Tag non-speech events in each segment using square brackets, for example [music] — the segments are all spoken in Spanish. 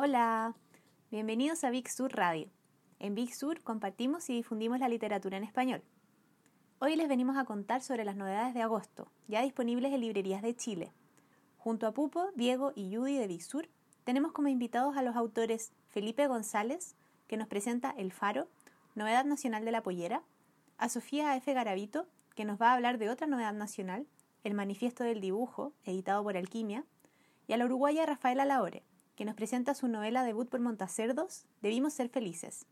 Hola, bienvenidos a Big Sur Radio. En Big Sur compartimos y difundimos la literatura en español. Hoy les venimos a contar sobre las novedades de agosto, ya disponibles en librerías de Chile. Junto a Pupo, Diego y Judy de Big Sur, tenemos como invitados a los autores Felipe González, que nos presenta El Faro, Novedad Nacional de la Pollera, a Sofía F. Garavito, que nos va a hablar de otra novedad nacional, El Manifiesto del Dibujo, editado por Alquimia, y a la uruguaya Rafaela Laore, que nos presenta su novela debut por Montacerdos, Debimos ser felices.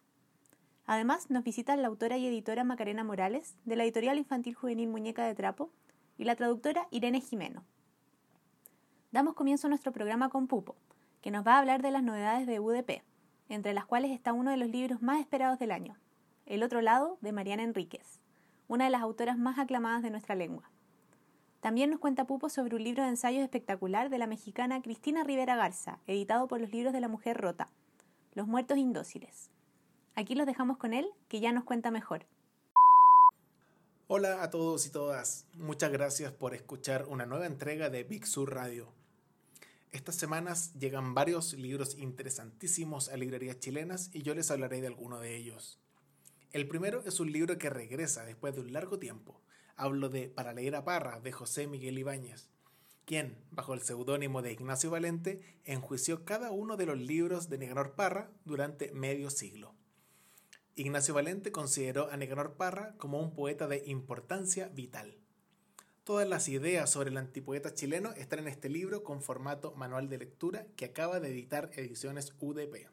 Además, nos visita la autora y editora Macarena Morales, de la editorial infantil juvenil Muñeca de Trapo, y la traductora Irene Jimeno. Damos comienzo a nuestro programa con Pupo, que nos va a hablar de las novedades de UDP, entre las cuales está uno de los libros más esperados del año, El otro lado, de Mariana Enríquez, una de las autoras más aclamadas de nuestra lengua. También nos cuenta Pupo sobre un libro de ensayos espectacular de la mexicana Cristina Rivera Garza, editado por los libros de la mujer rota, Los muertos indóciles. Aquí los dejamos con él, que ya nos cuenta mejor. Hola a todos y todas, muchas gracias por escuchar una nueva entrega de Big Sur Radio. Estas semanas llegan varios libros interesantísimos a librerías chilenas y yo les hablaré de alguno de ellos. El primero es un libro que regresa después de un largo tiempo, Hablo de Para leer a Parra de José Miguel Ibáñez, quien, bajo el seudónimo de Ignacio Valente, enjuició cada uno de los libros de Nicanor Parra durante medio siglo. Ignacio Valente consideró a Nicanor Parra como un poeta de importancia vital. Todas las ideas sobre el antipoeta chileno están en este libro con formato manual de lectura que acaba de editar Ediciones UDP.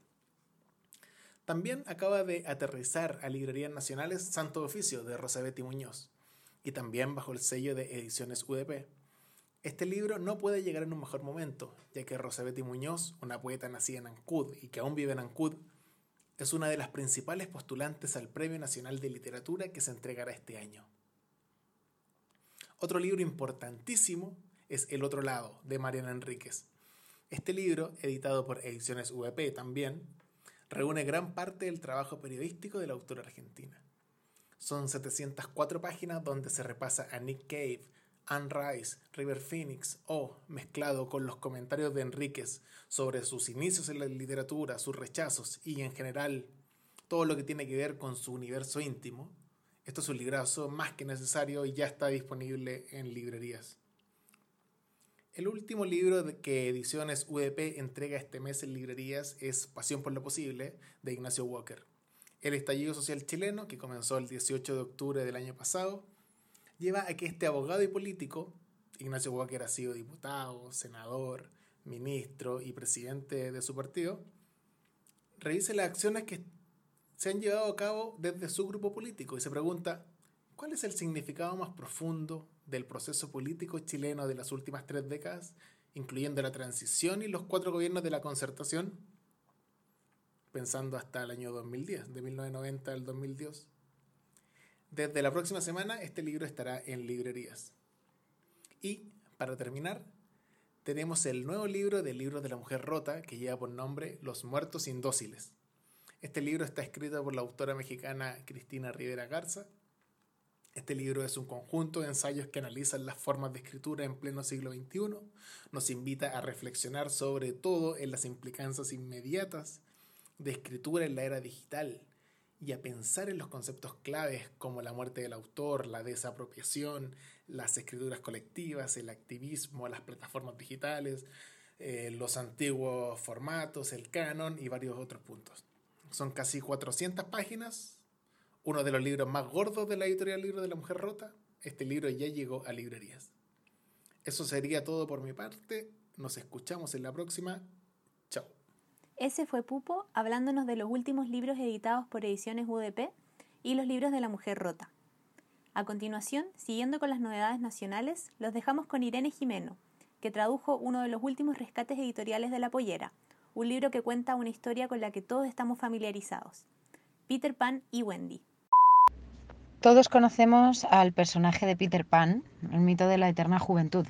También acaba de aterrizar a librerías nacionales Santo Oficio de Rosabetti Muñoz y también bajo el sello de Ediciones UDP. Este libro no puede llegar en un mejor momento, ya que Rosabetti Muñoz, una poeta nacida en Ancud y que aún vive en Ancud, es una de las principales postulantes al Premio Nacional de Literatura que se entregará este año. Otro libro importantísimo es El otro lado, de Mariana Enríquez. Este libro, editado por Ediciones VP también, reúne gran parte del trabajo periodístico de la autora argentina. Son 704 páginas donde se repasa a Nick Cave, Anne Rice, River Phoenix o, mezclado con los comentarios de Enríquez sobre sus inicios en la literatura, sus rechazos y en general todo lo que tiene que ver con su universo íntimo. Esto es un librazo más que necesario y ya está disponible en librerías. El último libro que Ediciones UDP entrega este mes en librerías es Pasión por lo Posible, de Ignacio Walker. El estallido social chileno, que comenzó el 18 de octubre del año pasado, lleva a que este abogado y político, Ignacio Walker ha sido diputado, senador, ministro y presidente de su partido, revise las acciones que se han llevado a cabo desde su grupo político y se pregunta, ¿cuál es el significado más profundo del proceso político chileno de las últimas tres décadas, incluyendo la transición y los cuatro gobiernos de la concertación? Pensando hasta el año 2010, de 1990 al 2010. Desde la próxima semana este libro estará en librerías. Y, para terminar, tenemos el nuevo libro del libro de la mujer rota que lleva por nombre Los muertos indóciles. Este libro está escrito por la autora mexicana Cristina Rivera Garza. Este libro es un conjunto de ensayos que analizan las formas de escritura en pleno siglo XXI. Nos invita a reflexionar sobre todo en las implicancias inmediatas de escritura en la era digital y a pensar en los conceptos claves como la muerte del autor, la desapropiación, las escrituras colectivas, el activismo, las plataformas digitales, eh, los antiguos formatos, el canon y varios otros puntos. Son casi 400 páginas, uno de los libros más gordos de la editorial Libro de la Mujer Rota. Este libro ya llegó a librerías. Eso sería todo por mi parte. Nos escuchamos en la próxima. Ese fue Pupo hablándonos de los últimos libros editados por Ediciones UDP y los libros de la mujer rota. A continuación, siguiendo con las novedades nacionales, los dejamos con Irene Jimeno, que tradujo uno de los últimos rescates editoriales de La Pollera, un libro que cuenta una historia con la que todos estamos familiarizados. Peter Pan y Wendy. Todos conocemos al personaje de Peter Pan, el mito de la eterna juventud,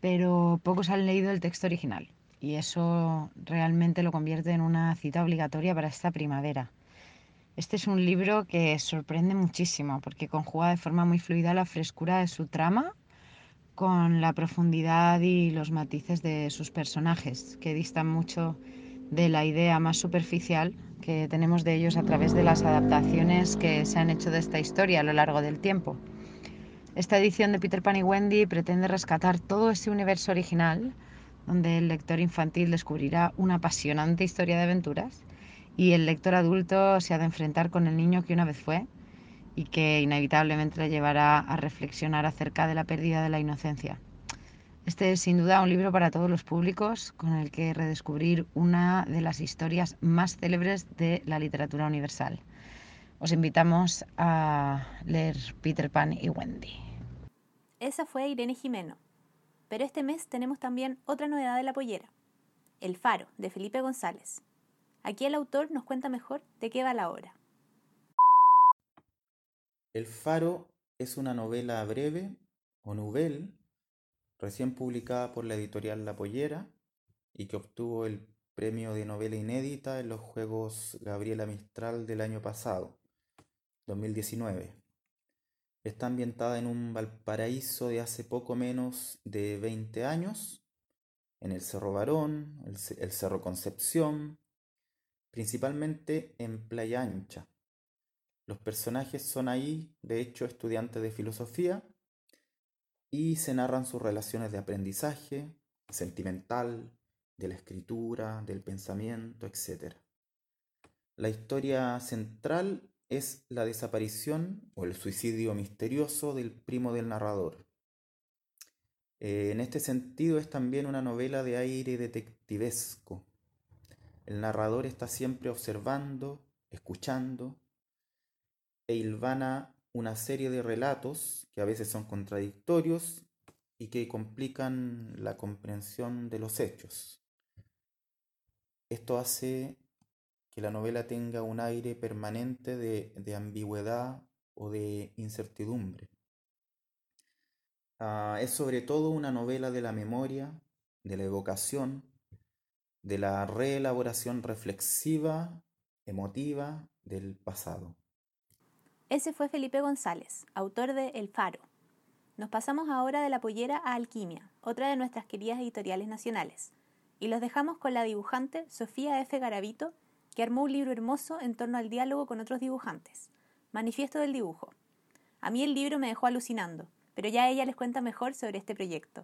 pero pocos han leído el texto original y eso realmente lo convierte en una cita obligatoria para esta primavera. Este es un libro que sorprende muchísimo porque conjuga de forma muy fluida la frescura de su trama con la profundidad y los matices de sus personajes, que distan mucho de la idea más superficial que tenemos de ellos a través de las adaptaciones que se han hecho de esta historia a lo largo del tiempo. Esta edición de Peter Pan y Wendy pretende rescatar todo ese universo original, donde el lector infantil descubrirá una apasionante historia de aventuras y el lector adulto se ha de enfrentar con el niño que una vez fue y que inevitablemente le llevará a reflexionar acerca de la pérdida de la inocencia. Este es sin duda un libro para todos los públicos con el que redescubrir una de las historias más célebres de la literatura universal. Os invitamos a leer Peter Pan y Wendy. Esa fue Irene Jimeno. Pero este mes tenemos también otra novedad de la pollera, El Faro, de Felipe González. Aquí el autor nos cuenta mejor de qué va la obra. El Faro es una novela breve o novel recién publicada por la editorial La Pollera y que obtuvo el premio de novela inédita en los Juegos Gabriela Mistral del año pasado, 2019. Está ambientada en un Valparaíso de hace poco menos de 20 años, en el Cerro Barón, el, el Cerro Concepción, principalmente en Playa Ancha. Los personajes son ahí, de hecho, estudiantes de filosofía y se narran sus relaciones de aprendizaje, sentimental, de la escritura, del pensamiento, etc. La historia central es la desaparición o el suicidio misterioso del primo del narrador. Eh, en este sentido es también una novela de aire detectivesco. El narrador está siempre observando, escuchando, e hilvana una serie de relatos que a veces son contradictorios y que complican la comprensión de los hechos. Esto hace que la novela tenga un aire permanente de, ambigüedad o de incertidumbre. Ah, es sobre todo una novela de la memoria, de la evocación, de la reelaboración reflexiva, emotiva del pasado. Ese fue Felipe González, autor de El Faro. Nos pasamos ahora de la pollera a Alquimia, otra de nuestras queridas editoriales nacionales, y los dejamos con la dibujante Sofía F. Garavito, que armó un libro hermoso en torno al diálogo con otros dibujantes, Manifiesto del Dibujo. A mí el libro me dejó alucinando, pero ya ella les cuenta mejor sobre este proyecto.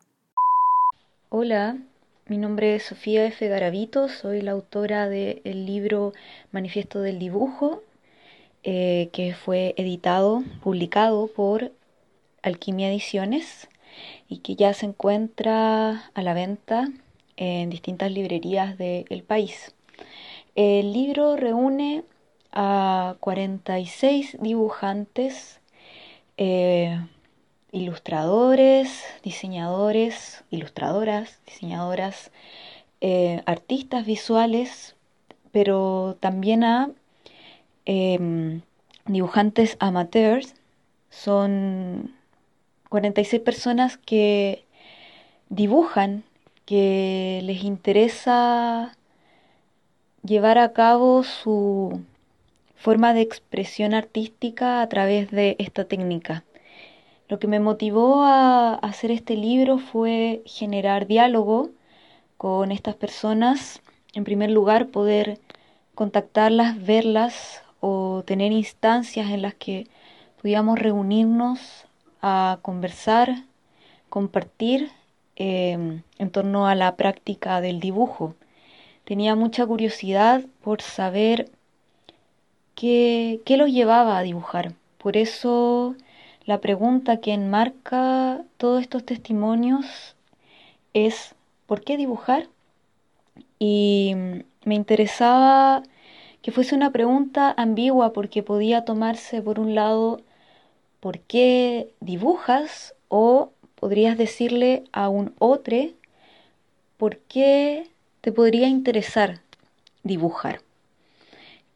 Hola, mi nombre es Sofía F. Garavito, soy la autora del libro Manifiesto del Dibujo, eh, que fue editado, publicado por Alquimia Ediciones y que ya se encuentra a la venta en distintas librerías del país. El libro reúne a 46 dibujantes, eh, ilustradores, diseñadores, ilustradoras, diseñadoras, eh, artistas visuales, pero también a Em, dibujantes amateurs. Son 46 personas que dibujan, que les interesa llevar a cabo su forma de expresión artística a través de esta técnica. Lo que me motivó a hacer este libro fue generar diálogo con estas personas. En primer lugar, poder contactarlas, verlas, o tener instancias en las que pudiéramos reunirnos a conversar, compartir em, en torno a la práctica del dibujo. Tenía mucha curiosidad por saber qué, qué los llevaba a dibujar. Por eso la pregunta que enmarca todos estos testimonios es ¿por qué dibujar? Y me interesaba que fuese una pregunta ambigua porque podía tomarse por un lado ¿por qué dibujas? o podrías decirle a un otro ¿por qué te podría interesar dibujar?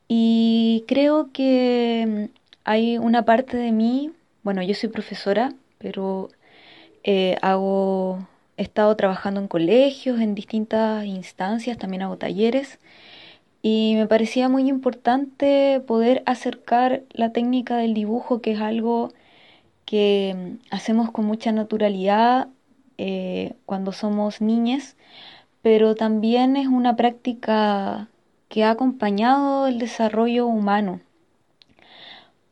Y creo que hay una parte de mí, bueno, yo soy profesora, pero eh, hago, he estado trabajando en colegios, en distintas instancias, también hago talleres y me parecía muy importante poder acercar la técnica del dibujo, que es algo que mm, hacemos con mucha naturalidad eh, cuando somos niñas, pero también es una práctica que ha acompañado el desarrollo humano.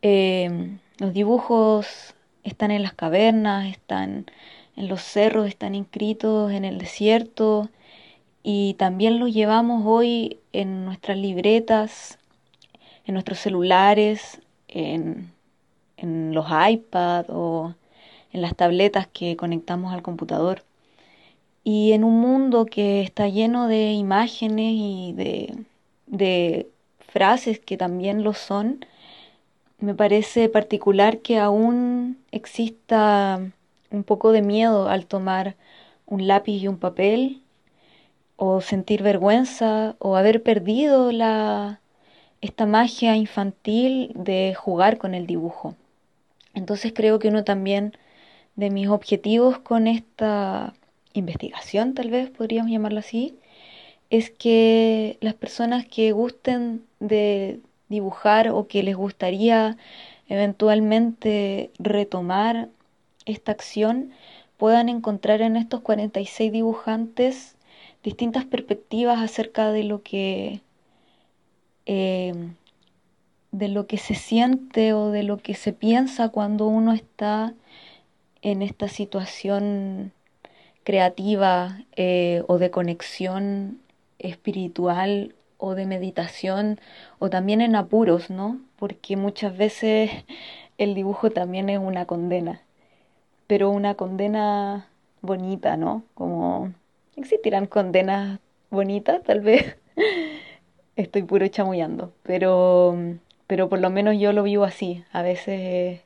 Em, los dibujos están en las cavernas, están en los cerros, están inscritos en el desierto y también los llevamos hoy en nuestras libretas, en nuestros celulares, en, en los iPads o en las tabletas que conectamos al computador. Y en un mundo que está lleno de imágenes y de, de frases que también lo son, me parece particular que aún exista un poco de miedo al tomar un lápiz y un papel, o sentir vergüenza, o haber perdido la, esta magia infantil de jugar con el dibujo. Entonces creo que uno también de mis objetivos con esta investigación, tal vez podríamos llamarlo así, es que las personas que gusten de dibujar o que les gustaría eventualmente retomar esta acción puedan encontrar en estos 46 dibujantes distintas perspectivas acerca de lo que eh, de lo que se siente o de lo que se piensa cuando uno está en esta situación creativa eh, o de conexión espiritual o de meditación o también en apuros, ¿no? Porque muchas veces [laughs] el dibujo también es una condena, pero una condena bonita, ¿no? Como existirán condenas bonitas, tal vez. [laughs] Estoy puro chamullando, pero, pero por lo menos yo lo vivo así. A veces,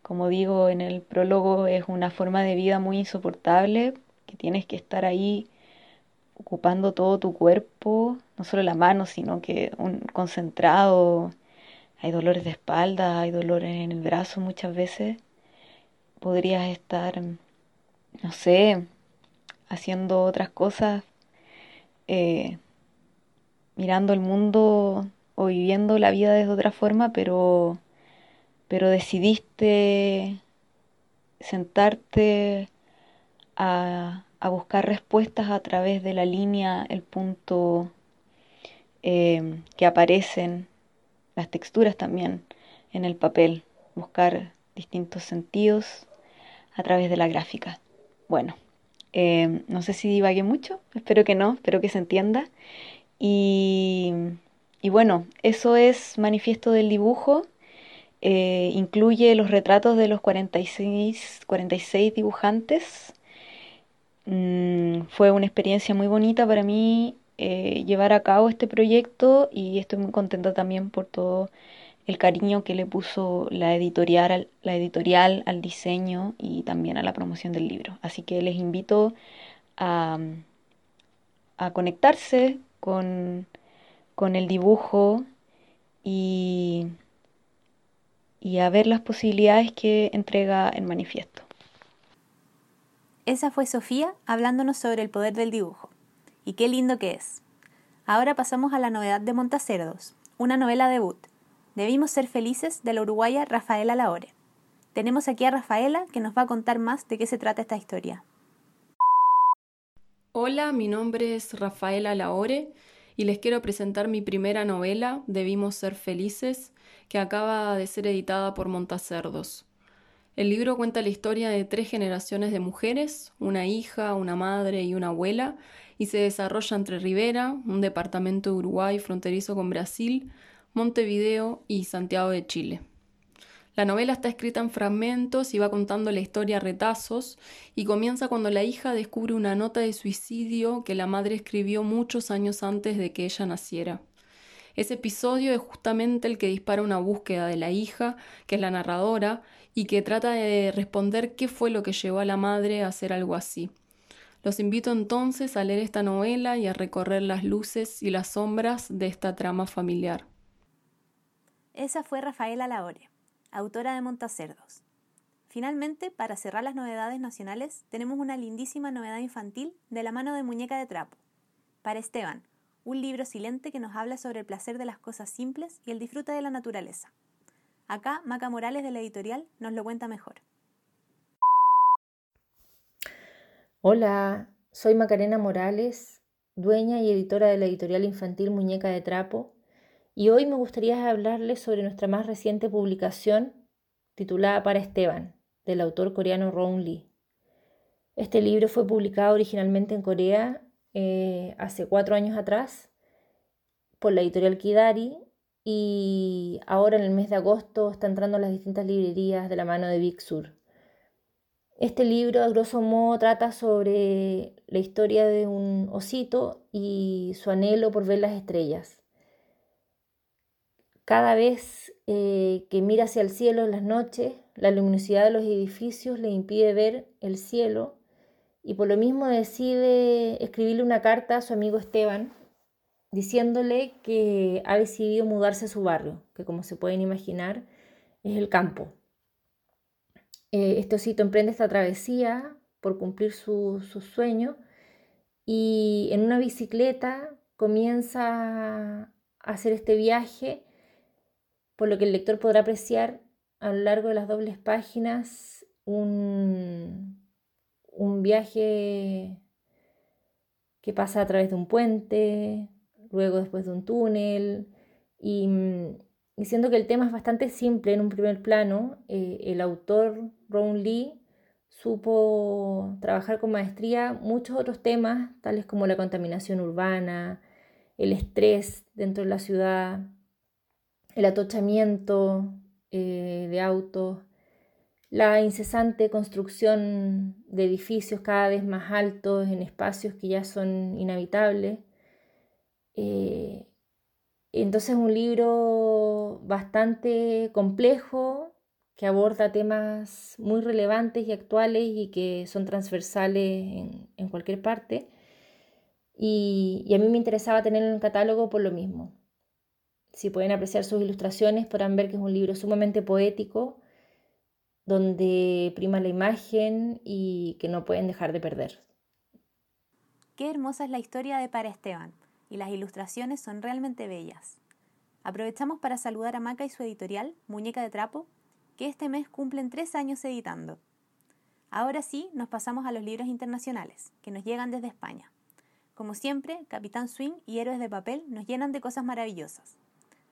como digo en el prólogo, es una forma de vida muy insoportable, que tienes que estar ahí ocupando todo tu cuerpo, no solo la mano, sino que un concentrado. Hay dolores de espalda, hay dolores en el brazo muchas veces. Podrías estar, no sé, haciendo otras cosas, eh, mirando el mundo o viviendo la vida de otra forma, pero, pero decidiste sentarte a, buscar respuestas a través de la línea, el punto eh, que aparecen, las texturas también en el papel, buscar distintos sentidos a través de la gráfica. Bueno, eh, no sé si divague mucho, espero que no, espero que se entienda. Y, y bueno, eso es Manifiesto del Dibujo. Eh, incluye los retratos de los 46, 46 dibujantes Mm, fue una experiencia muy bonita para mí eh, llevar a cabo este proyecto y estoy muy contenta también por todo el cariño que le puso la editorial, al, diseño y también a la promoción del libro. Así que les invito a, a conectarse con, el dibujo y a ver las posibilidades que entrega el manifiesto. Esa fue Sofía hablándonos sobre el poder del dibujo. Y qué lindo que es. Ahora pasamos a la novedad de Montacerdos, una novela debut. Debimos ser felices de la uruguaya Rafaela Laore. Tenemos aquí a Rafaela que nos va a contar más de qué se trata esta historia. Hola, mi nombre es Rafaela Laore y les quiero presentar mi primera novela, Debimos ser felices, que acaba de ser editada por Montacerdos. El libro cuenta la historia de tres generaciones de mujeres, una hija, una madre y una abuela, y se desarrolla entre Rivera, un departamento de Uruguay fronterizo con Brasil, Montevideo y Santiago de Chile. La novela está escrita en fragmentos y va contando la historia a retazos y comienza cuando la hija descubre una nota de suicidio que la madre escribió muchos años antes de que ella naciera. Ese episodio es justamente el que dispara una búsqueda de la hija, que es la narradora, y que trata de responder qué fue lo que llevó a la madre a hacer algo así. Los invito entonces a leer esta novela y a recorrer las luces y las sombras de esta trama familiar. Esa fue Rafaela Laore, autora de Montacerdos. Finalmente, para cerrar las novedades nacionales, tenemos una lindísima novedad infantil de la mano de Muñeca de Trapo. Para Esteban, un libro silente que nos habla sobre el placer de las cosas simples y el disfrute de la naturaleza. Acá Maca Morales de la editorial nos lo cuenta mejor. Hola, soy Macarena Morales dueña y editora de la editorial infantil Muñeca de Trapo, y hoy me gustaría hablarles sobre nuestra más reciente publicación titulada Para Esteban, del autor coreano Ron Lee. Este libro fue publicado originalmente en Corea eh, hace cuatro años atrás por la editorial Kidari y ahora en el mes de agosto está entrando a las distintas librerías de la mano de Big Sur. Este libro, a grosso modo, trata sobre la historia de un osito y su anhelo por ver las estrellas. Cada vez eh, que mira hacia el cielo en las noches, la luminosidad de los edificios le impide ver el cielo y por lo mismo decide escribirle una carta a su amigo Esteban diciéndole que ha decidido mudarse a su barrio, que como se pueden imaginar es el campo. Eh, este osito emprende esta travesía por cumplir su, su sueño y en una bicicleta comienza a hacer este viaje, por lo que el lector podrá apreciar a lo largo de las dobles páginas un viaje que pasa a través de un puente, luego después de un túnel, y, y siendo que el tema es bastante simple en un primer plano, eh, el autor Ron Lee supo trabajar con maestría muchos otros temas, tales como la contaminación urbana, el estrés dentro de la ciudad, el atochamiento eh, de autos, la incesante construcción de edificios cada vez más altos en espacios que ya son inhabitables. Eh, entonces un libro bastante complejo que aborda temas muy relevantes y actuales y que son transversales en, cualquier parte. Y, y, a mí me interesaba tenerlo en el catálogo por lo mismo. Si pueden apreciar sus ilustraciones, podrán ver que es un libro sumamente poético, donde prima la imagen y que no pueden dejar de perder. Qué hermosa es la historia de Para Esteban, y las ilustraciones son realmente bellas. Aprovechamos para saludar a Maca y su editorial, Muñeca de Trapo, que este mes cumplen tres años editando. Ahora sí, nos pasamos a los libros internacionales, que nos llegan desde España. Como siempre, Capitán Swing y Héroes de Papel nos llenan de cosas maravillosas.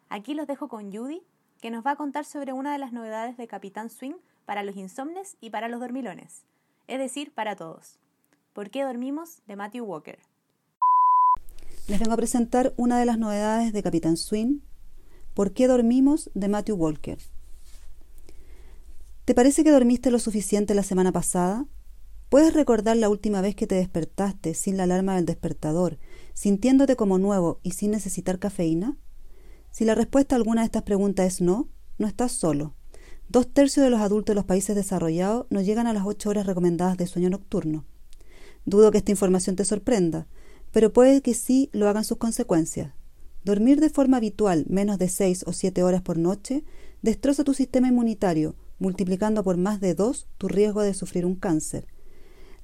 Aquí los dejo con Judy, que nos va a contar sobre una de las novedades de Capitán Swing para los insomnes y para los dormilones, es decir, para todos. ¿Por qué dormimos? de Matthew Walker. Les vengo a presentar una de las novedades de Capitán Swing, ¿Por qué dormimos? de Matthew Walker. ¿Te parece que dormiste lo suficiente la semana pasada? ¿Puedes recordar la última vez que te despertaste sin la alarma del despertador, sintiéndote como nuevo y sin necesitar cafeína? Si la respuesta a alguna de estas preguntas es no, no estás solo. Dos tercios de los adultos de los países desarrollados no llegan a las ocho horas recomendadas de sueño nocturno. Dudo que esta información te sorprenda, pero puede que sí lo hagan sus consecuencias. Dormir de forma habitual menos de seis o siete horas por noche destroza tu sistema inmunitario, multiplicando por más de dos tu riesgo de sufrir un cáncer.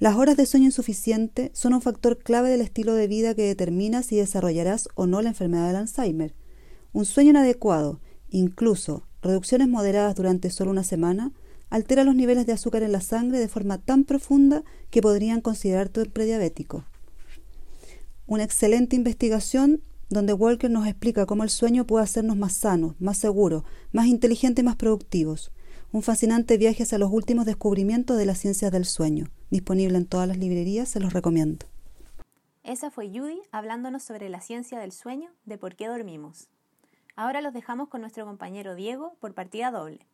Las horas de sueño insuficiente son un factor clave del estilo de vida que determina si desarrollarás o no la enfermedad del Alzheimer. Un sueño inadecuado, incluso reducciones moderadas durante solo una semana, altera los niveles de azúcar en la sangre de forma tan profunda que podrían considerarte prediabético. Una excelente investigación donde Walker nos explica cómo el sueño puede hacernos más sanos, más seguros, más inteligentes y más productivos. Un fascinante viaje hacia los últimos descubrimientos de las ciencias del sueño. Disponible en todas las librerías, se los recomiendo. Esa fue Judy hablándonos sobre la ciencia del sueño, de por qué dormimos. Ahora los dejamos con nuestro compañero Diego por partida doble.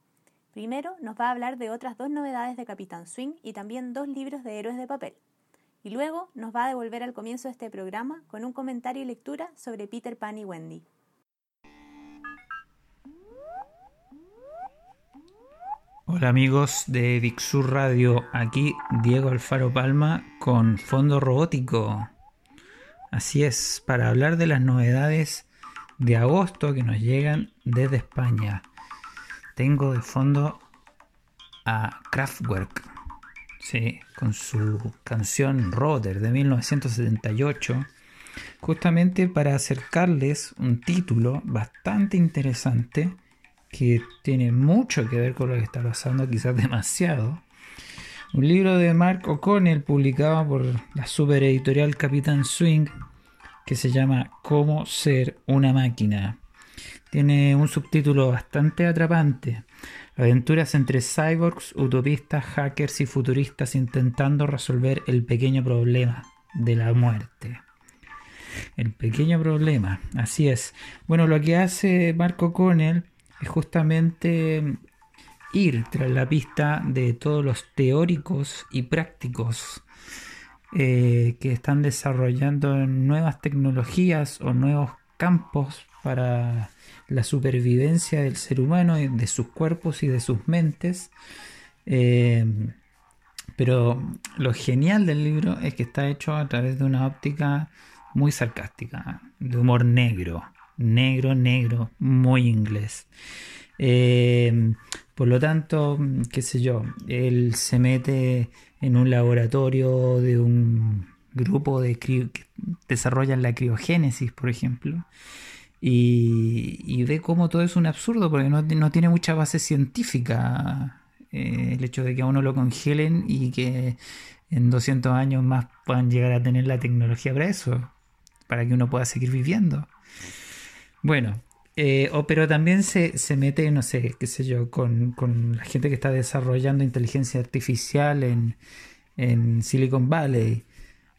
Primero nos va a hablar de otras dos novedades de Capitán Swing y también dos libros de héroes de papel. Y luego nos va a devolver al comienzo de este programa con un comentario y lectura sobre Peter Pan y Wendy. Hola amigos de Dixur Radio, aquí Diego Alfaro Palma con Fondo Robótico. Así es, para hablar de las novedades de agosto que nos llegan desde España. Tengo de fondo a Kraftwerk, sí, con su canción Roder de 1978, justamente para acercarles un título bastante interesante que tiene mucho que ver con lo que está pasando, quizás [laughs] demasiado. Un libro de Mark O'Connell publicado por la super editorial Capitán Swing que se llama Cómo ser una máquina. Tiene un subtítulo bastante atrapante. Aventuras entre cyborgs, utopistas, hackers y futuristas intentando resolver el pequeño problema de la muerte. El pequeño problema, así es. Bueno, lo que hace Marco Connell es justamente ir tras la pista de todos los teóricos y prácticos eh, que están desarrollando nuevas tecnologías o nuevos campos para la supervivencia del ser humano, de sus cuerpos y de sus mentes. Eh, pero lo genial del libro es que está hecho a través de una óptica muy sarcástica, de humor negro, negro, negro, muy inglés. Eh, por lo tanto, qué sé yo, él se mete en un laboratorio de un grupo de que desarrollan la criogénesis, por ejemplo, y, ve cómo todo es un absurdo porque no, tiene mucha base científica eh, el hecho de que a uno lo congelen y que en 200 años más puedan llegar a tener la tecnología para eso, para que uno pueda seguir viviendo. Bueno, eh, pero también se, mete, no sé, qué sé yo, con, la gente que está desarrollando inteligencia artificial en, Silicon Valley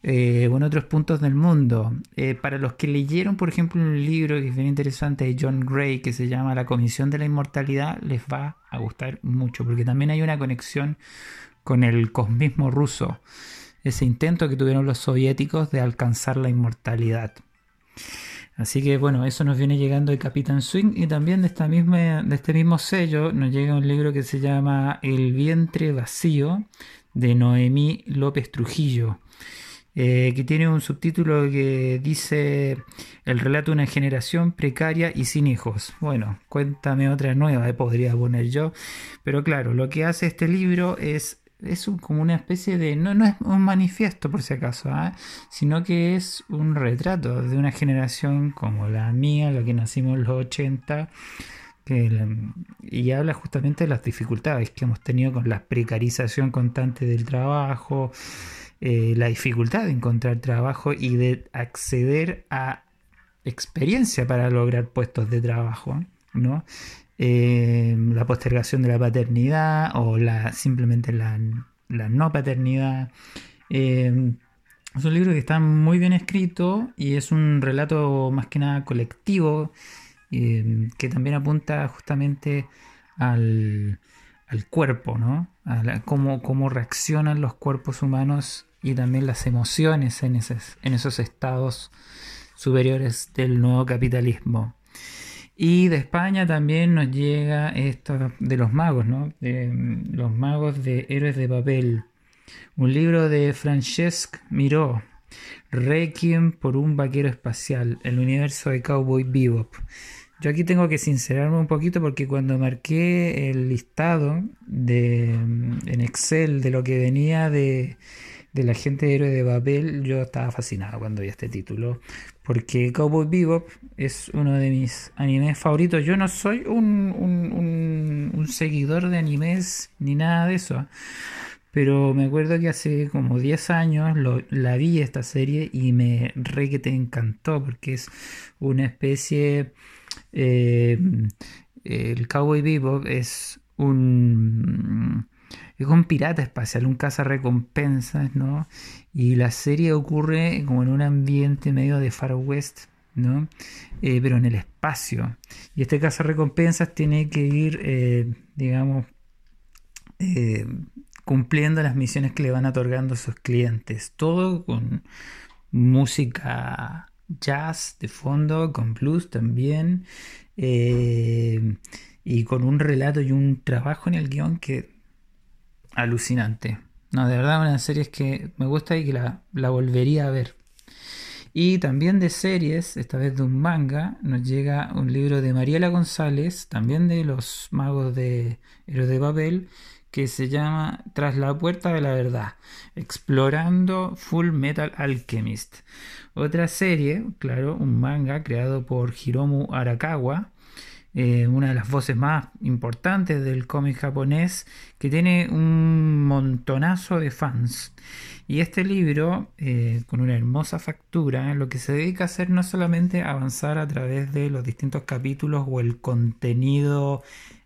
eh, en otros puntos del mundo. Eh, para los que leyeron, por ejemplo, un libro que es bien interesante de John Gray que se llama La Comisión de la Inmortalidad, les va a gustar mucho, porque también hay una conexión con el cosmismo ruso, ese intento que tuvieron los soviéticos de alcanzar la inmortalidad. Así que bueno, eso nos viene llegando de Capitán Swing y también de, esta misma, de este mismo sello nos llega un libro que se llama El vientre vacío de Noemí López Trujillo, eh, que tiene un subtítulo que dice El relato de una generación precaria y sin hijos. Bueno, cuéntame otra nueva, eh, podría poner yo, pero claro, lo que hace este libro es es como una especie de, no, no es un manifiesto por si acaso, ¿ah? sino que es un retrato de una generación como la mía, la que nacimos en los 80, y habla justamente de las dificultades que hemos tenido con la precarización constante del trabajo, eh, la dificultad de encontrar trabajo y de acceder a experiencia para lograr puestos de trabajo, ¿no? Eh, la postergación de la paternidad o la, simplemente la, no paternidad. Eh, es un libro que está muy bien escrito y es un relato más que nada colectivo que también apunta justamente al, cuerpo, ¿no? A cómo, reaccionan los cuerpos humanos y también las emociones en en esos estados superiores del nuevo capitalismo. Y de España también nos llega esto de los magos, ¿no? De, mm, los magos de Héroes de Papel. Un libro de Francesc Miró, Requiem por un vaquero espacial, el universo de Cowboy Bebop. Yo aquí tengo que sincerarme un poquito porque cuando marqué el listado de, mm, en Excel de lo que venía de, de la gente de Héroes de Papel, yo estaba fascinado cuando vi este título porque Cowboy Bebop es uno de mis animes favoritos. Yo no soy un, un, seguidor de animes ni nada de eso, pero me acuerdo que hace como 10 años la vi esta serie y me re que te encantó porque es una especie... Eh, el Cowboy Bebop es un es un pirata espacial, un recompensas, ¿no? Y la serie ocurre como en un ambiente medio de Far West, ¿no? Eh, pero en el espacio. Y este recompensas tiene que ir, eh, digamos, eh, cumpliendo las misiones que le van otorgando a sus clientes. Todo con música jazz de fondo, con blues también. y con un relato y un trabajo en el guion que alucinante. No, de verdad, una serie que me gusta y que la, volvería a ver. Y también de series, esta vez de un manga, nos llega un libro de Mariela González, también de los magos de Héroes de Babel, que se llama Tras la puerta de la verdad, explorando Full Metal Alchemist. Otra serie, claro, un manga creado por Hiromu Arakawa, eh, una de las voces más importantes del cómic japonés, que tiene un montonazo de fans. Y este libro, eh, con una hermosa factura, lo que se dedica a hacer no solamente avanzar a través de los distintos capítulos o el contenido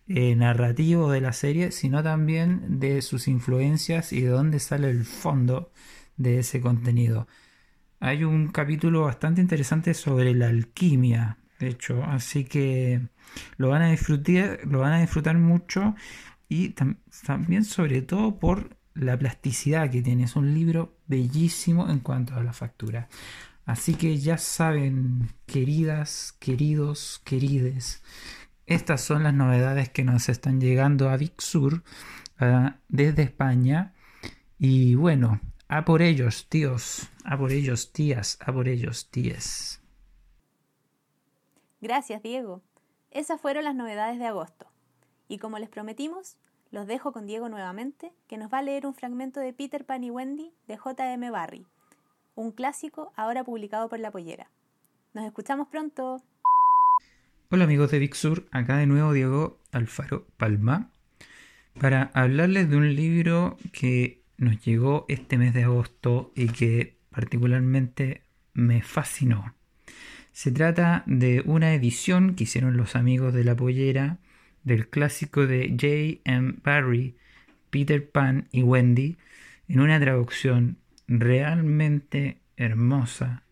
eh, narrativo de la serie, sino también de sus influencias y de dónde sale el fondo de ese contenido. Hay un capítulo bastante interesante sobre la alquimia, de hecho, así que lo van a disfrutar, lo van a disfrutar mucho y también sobre todo por la plasticidad que tiene. Es un libro bellísimo en cuanto a la factura. Así que ya saben, queridas, queridos, querides, estas son las novedades que nos están llegando a ah, desde España. Y bueno, a por ellos, tíos, a por ellos, tías, a por ellos, tías. Gracias, Diego. Esas fueron las novedades de agosto. Y como les prometimos, los dejo con Diego nuevamente, que nos va a leer un fragmento de Peter Pan y Wendy de J.M. Barry, un clásico ahora publicado por La Pollera. Nos escuchamos pronto. Hola amigos de Big Sur, acá de nuevo Diego Alfaro Palma, para hablarles de un libro que nos llegó este mes de agosto y que particularmente me fascinó. Se trata de una edición que hicieron los amigos de la pollera del clásico de J. M. Barrie, Peter Pan y Wendy, en una traducción realmente hermosa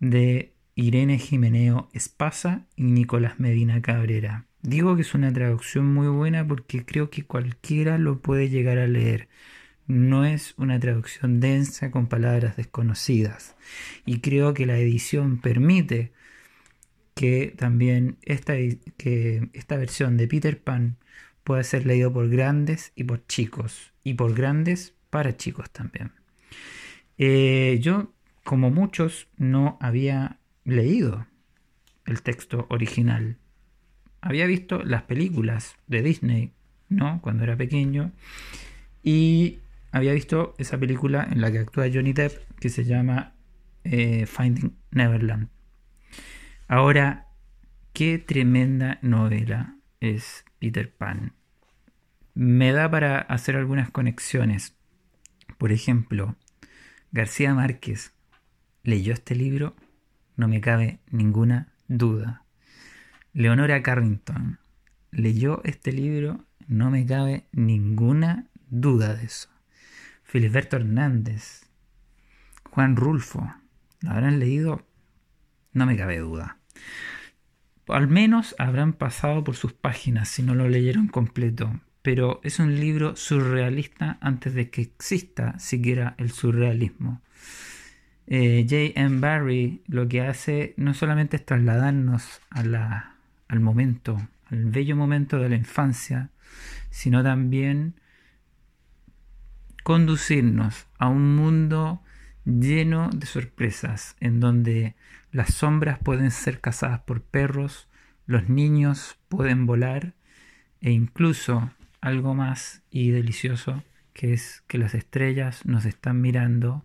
de Irene Jimeneo Espasa y Nicolás Medina Cabrera. Digo que es una traducción muy buena porque creo que cualquiera lo puede llegar a leer. No es una traducción densa con palabras desconocidas. Y creo que la edición permite que también esta, que esta versión de Peter Pan puede ser leído por grandes y por chicos, y por grandes para chicos también. Eh, yo, como muchos, no había leído el texto original. Había visto las películas de Disney, ¿no? Cuando era pequeño. Y había visto esa película en la que actúa Johnny Depp que se llama eh, Finding Neverland. Ahora, qué tremenda novela es Peter Pan. Me da para hacer algunas conexiones. Por ejemplo, García Márquez leyó este libro, no me cabe ninguna duda. Leonora Carrington leyó este libro, no me cabe ninguna duda de eso. Filiberto Hernández, Juan Rulfo, ¿lo habrán leído? No me cabe duda. Al menos habrán pasado por sus páginas si no lo leyeron completo, pero es un libro surrealista antes de que exista siquiera el surrealismo. Eh, J. M. Barry lo que hace no solamente es trasladarnos al momento, al bello momento de la infancia, sino también conducirnos a un mundo lleno de sorpresas, en donde las sombras pueden ser cazadas por perros, los niños pueden volar e incluso algo más y delicioso que es que las estrellas nos están mirando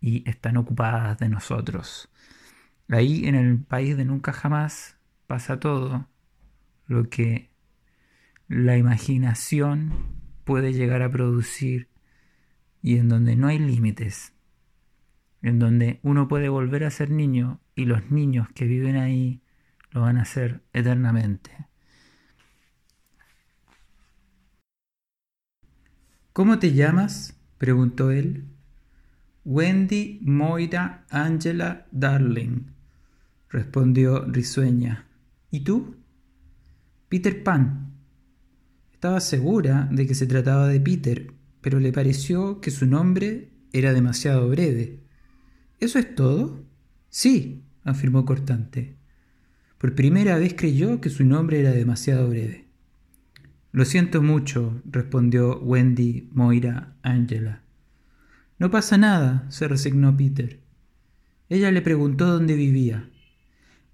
y están ocupadas de nosotros. Ahí en el país de nunca jamás pasa todo lo que la imaginación puede llegar a producir y en donde no hay límites en donde uno puede volver a ser niño y los niños que viven ahí lo van a hacer eternamente. ¿Cómo te llamas? preguntó él. Wendy Moira Angela Darling, respondió risueña. ¿Y tú? Peter Pan. Estaba segura de que se trataba de Peter, pero le pareció que su nombre era demasiado breve. ¿Eso es todo? Sí, afirmó cortante. Por primera vez creyó que su nombre era demasiado breve. Lo siento mucho, respondió Wendy Moira Angela. No pasa nada, se resignó Peter. Ella le preguntó dónde vivía.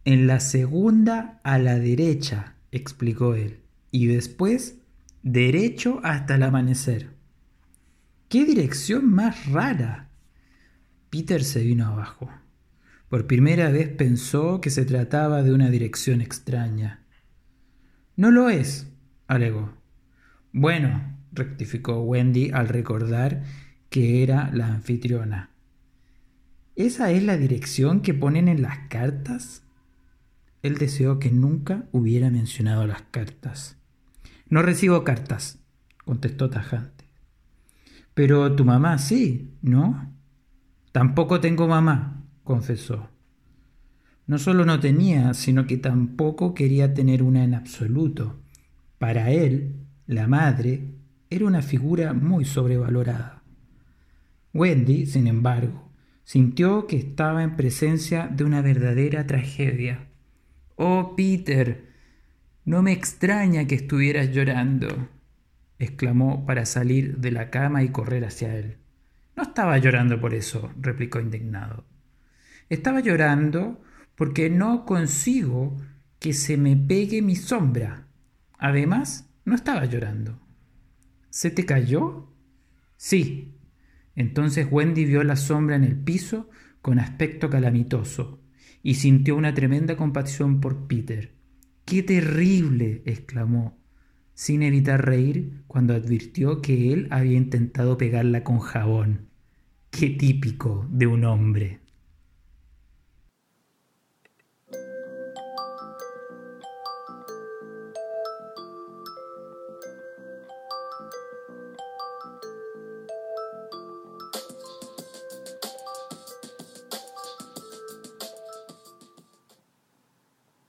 En la segunda a la derecha, explicó él, y después derecho hasta el amanecer. ¡Qué dirección más rara! Peter se vino abajo. Por primera vez pensó que se trataba de una dirección extraña. No lo es, alegó. Bueno, rectificó Wendy al recordar que era la anfitriona. ¿Esa es la dirección que ponen en las cartas? Él deseó que nunca hubiera mencionado las cartas. No recibo cartas, contestó tajante. Pero tu mamá sí, ¿no? Tampoco tengo mamá, confesó. No solo no tenía, sino que tampoco quería tener una en absoluto. Para él, la madre era una figura muy sobrevalorada. Wendy, sin embargo, sintió que estaba en presencia de una verdadera tragedia. Oh, Peter, no me extraña que estuvieras llorando, exclamó para salir de la cama y correr hacia él. No estaba llorando por eso, replicó indignado. Estaba llorando porque no consigo que se me pegue mi sombra. Además, no estaba llorando. ¿Se te cayó? Sí. Entonces Wendy vio la sombra en el piso con aspecto calamitoso y sintió una tremenda compasión por Peter. ¡Qué terrible! exclamó, sin evitar reír cuando advirtió que él había intentado pegarla con jabón. ¡Qué típico de un hombre!